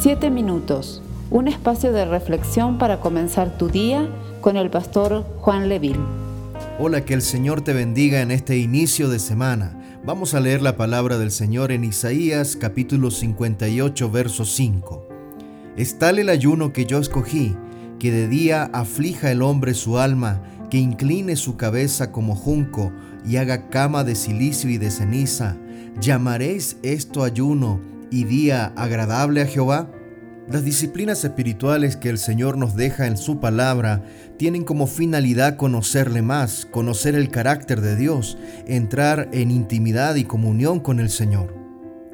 Siete minutos, un espacio de reflexión para comenzar tu día con el pastor Juan Leville. Hola, que el Señor te bendiga en este inicio de semana. Vamos a leer la palabra del Señor en Isaías capítulo 58, verso 5. Es tal el ayuno que yo escogí, que de día aflija el hombre su alma, que incline su cabeza como junco y haga cama de silicio y de ceniza. ¿Llamaréis esto ayuno y día agradable a Jehová? Las disciplinas espirituales que el Señor nos deja en su palabra tienen como finalidad conocerle más, conocer el carácter de Dios, entrar en intimidad y comunión con el Señor.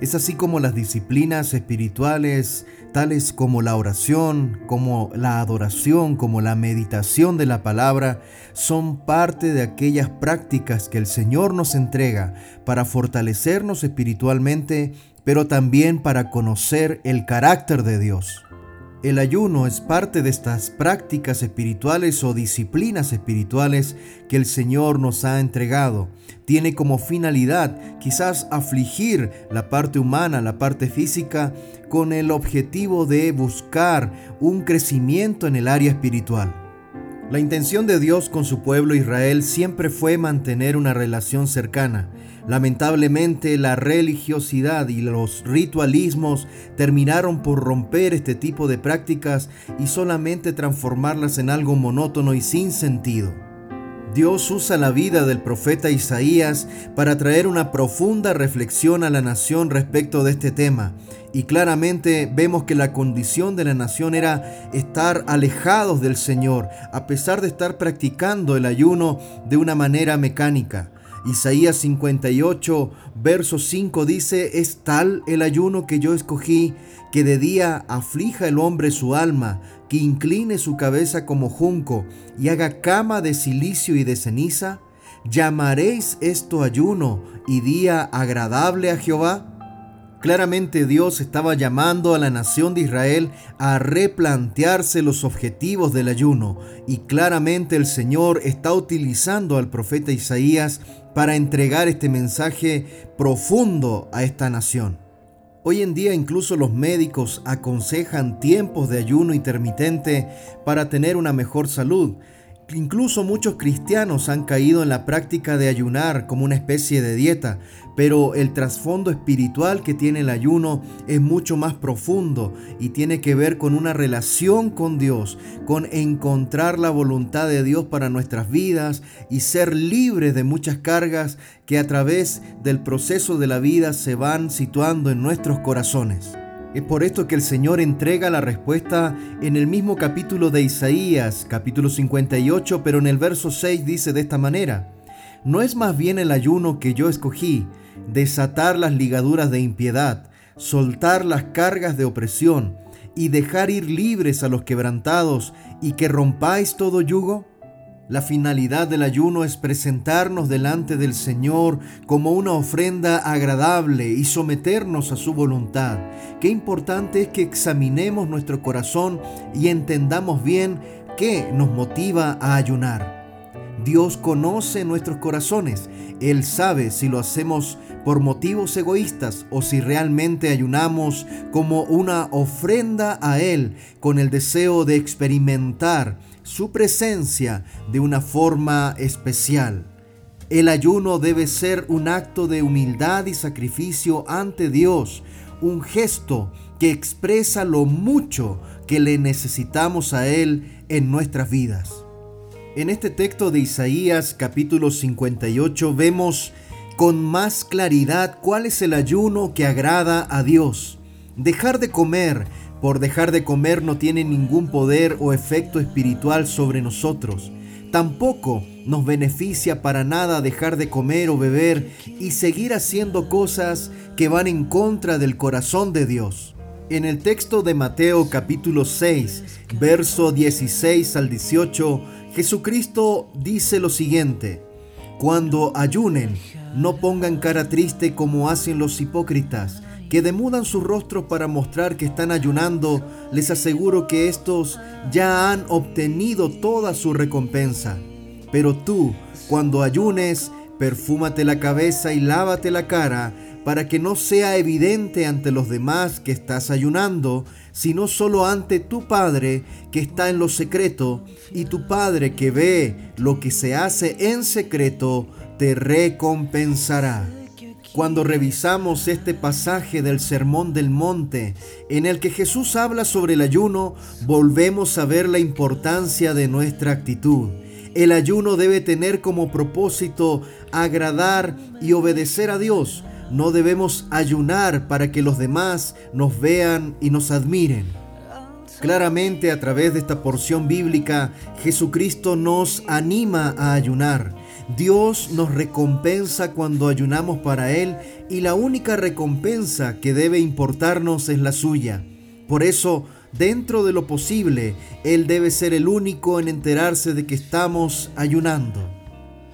Es así como las disciplinas espirituales, tales como la oración, como la adoración, como la meditación de la palabra, son parte de aquellas prácticas que el Señor nos entrega para fortalecernos espiritualmente pero también para conocer el carácter de Dios. El ayuno es parte de estas prácticas espirituales o disciplinas espirituales que el Señor nos ha entregado. Tiene como finalidad quizás afligir la parte humana, la parte física, con el objetivo de buscar un crecimiento en el área espiritual. La intención de Dios con su pueblo Israel siempre fue mantener una relación cercana. Lamentablemente la religiosidad y los ritualismos terminaron por romper este tipo de prácticas y solamente transformarlas en algo monótono y sin sentido. Dios usa la vida del profeta Isaías para traer una profunda reflexión a la nación respecto de este tema. Y claramente vemos que la condición de la nación era estar alejados del Señor, a pesar de estar practicando el ayuno de una manera mecánica. Isaías 58, verso 5 dice, es tal el ayuno que yo escogí, que de día aflija el hombre su alma, que incline su cabeza como junco y haga cama de silicio y de ceniza. ¿Llamaréis esto ayuno y día agradable a Jehová? Claramente Dios estaba llamando a la nación de Israel a replantearse los objetivos del ayuno y claramente el Señor está utilizando al profeta Isaías para entregar este mensaje profundo a esta nación. Hoy en día incluso los médicos aconsejan tiempos de ayuno intermitente para tener una mejor salud, Incluso muchos cristianos han caído en la práctica de ayunar como una especie de dieta, pero el trasfondo espiritual que tiene el ayuno es mucho más profundo y tiene que ver con una relación con Dios, con encontrar la voluntad de Dios para nuestras vidas y ser libres de muchas cargas que a través del proceso de la vida se van situando en nuestros corazones. Es por esto que el Señor entrega la respuesta en el mismo capítulo de Isaías, capítulo 58, pero en el verso 6 dice de esta manera, ¿no es más bien el ayuno que yo escogí, desatar las ligaduras de impiedad, soltar las cargas de opresión y dejar ir libres a los quebrantados y que rompáis todo yugo? La finalidad del ayuno es presentarnos delante del Señor como una ofrenda agradable y someternos a su voluntad. Qué importante es que examinemos nuestro corazón y entendamos bien qué nos motiva a ayunar. Dios conoce nuestros corazones. Él sabe si lo hacemos por motivos egoístas o si realmente ayunamos como una ofrenda a Él con el deseo de experimentar su presencia de una forma especial. El ayuno debe ser un acto de humildad y sacrificio ante Dios, un gesto que expresa lo mucho que le necesitamos a Él en nuestras vidas. En este texto de Isaías capítulo 58 vemos con más claridad cuál es el ayuno que agrada a Dios. Dejar de comer por dejar de comer no tiene ningún poder o efecto espiritual sobre nosotros. Tampoco nos beneficia para nada dejar de comer o beber y seguir haciendo cosas que van en contra del corazón de Dios. En el texto de Mateo capítulo 6, verso 16 al 18, Jesucristo dice lo siguiente, Cuando ayunen, no pongan cara triste como hacen los hipócritas que demudan sus rostros para mostrar que están ayunando, les aseguro que estos ya han obtenido toda su recompensa. Pero tú, cuando ayunes, perfúmate la cabeza y lávate la cara, para que no sea evidente ante los demás que estás ayunando, sino solo ante tu Padre que está en lo secreto, y tu Padre que ve lo que se hace en secreto, te recompensará. Cuando revisamos este pasaje del Sermón del Monte, en el que Jesús habla sobre el ayuno, volvemos a ver la importancia de nuestra actitud. El ayuno debe tener como propósito agradar y obedecer a Dios. No debemos ayunar para que los demás nos vean y nos admiren. Claramente a través de esta porción bíblica, Jesucristo nos anima a ayunar. Dios nos recompensa cuando ayunamos para Él y la única recompensa que debe importarnos es la suya. Por eso, dentro de lo posible, Él debe ser el único en enterarse de que estamos ayunando.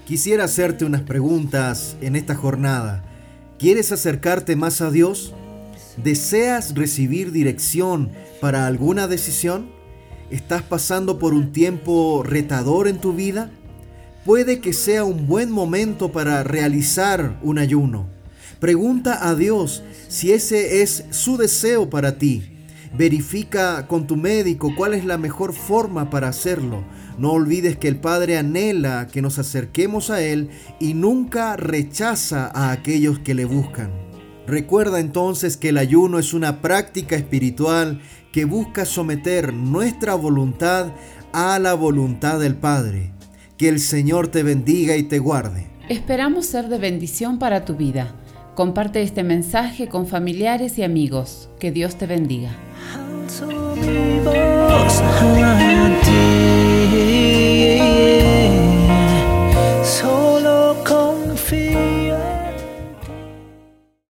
Quisiera hacerte unas preguntas en esta jornada. ¿Quieres acercarte más a Dios? ¿Deseas recibir dirección para alguna decisión? ¿Estás pasando por un tiempo retador en tu vida? puede que sea un buen momento para realizar un ayuno. Pregunta a Dios si ese es su deseo para ti. Verifica con tu médico cuál es la mejor forma para hacerlo. No olvides que el Padre anhela que nos acerquemos a Él y nunca rechaza a aquellos que le buscan. Recuerda entonces que el ayuno es una práctica espiritual que busca someter nuestra voluntad a la voluntad del Padre. Que el Señor te bendiga y te guarde. Esperamos ser de bendición para tu vida. Comparte este mensaje con familiares y amigos. Que Dios te bendiga.